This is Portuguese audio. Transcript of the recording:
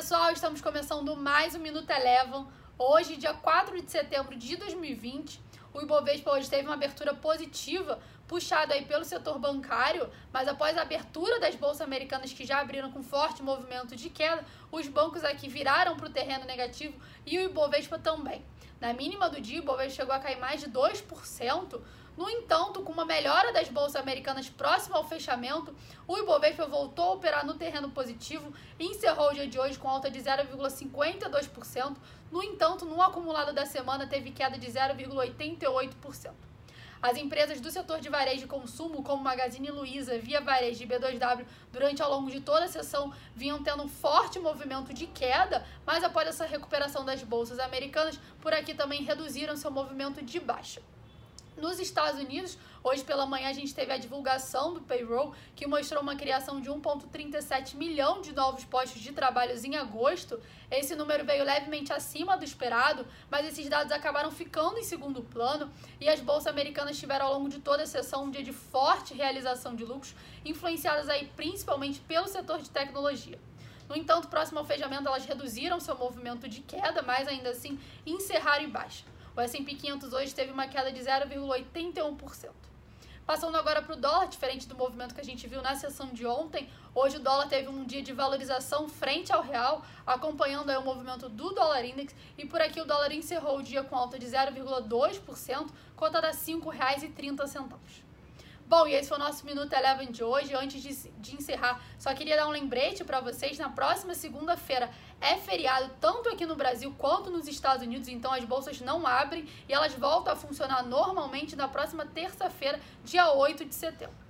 pessoal, estamos começando mais um Minuto Elevam. Hoje, dia 4 de setembro de 2020, o Ibovespa hoje teve uma abertura positiva, puxado aí pelo setor bancário, mas após a abertura das bolsas americanas que já abriram com forte movimento de queda, os bancos aqui viraram para o terreno negativo e o Ibovespa também. Na mínima do dia, o Ibovespa chegou a cair mais de 2%, no entanto, com uma melhora das bolsas americanas próxima ao fechamento, o Ibovespa voltou a operar no terreno positivo e encerrou o dia de hoje com alta de 0,52%. No entanto, no acumulado da semana teve queda de 0,88%. As empresas do setor de varejo de consumo, como Magazine Luiza, Via Varejo e B2W, durante ao longo de toda a sessão, vinham tendo um forte movimento de queda, mas após essa recuperação das bolsas americanas, por aqui também reduziram seu movimento de baixa. Nos Estados Unidos, hoje pela manhã a gente teve a divulgação do payroll, que mostrou uma criação de 1,37 milhão de novos postos de trabalho em agosto. Esse número veio levemente acima do esperado, mas esses dados acabaram ficando em segundo plano e as bolsas americanas tiveram ao longo de toda a sessão um dia de forte realização de lucros, influenciadas aí principalmente pelo setor de tecnologia. No entanto, próximo ao fechamento, elas reduziram seu movimento de queda, mas ainda assim encerraram em baixa. O S&P 500 hoje teve uma queda de 0,81%. Passando agora para o dólar, diferente do movimento que a gente viu na sessão de ontem, hoje o dólar teve um dia de valorização frente ao real, acompanhando o movimento do dólar index, e por aqui o dólar encerrou o dia com alta de 0,2%, cotada a R$ 5,30. Bom, e esse foi o nosso Minuto Eleven de hoje. Antes de, de encerrar, só queria dar um lembrete para vocês. Na próxima segunda-feira é feriado tanto aqui no Brasil quanto nos Estados Unidos, então as bolsas não abrem e elas voltam a funcionar normalmente na próxima terça-feira, dia 8 de setembro.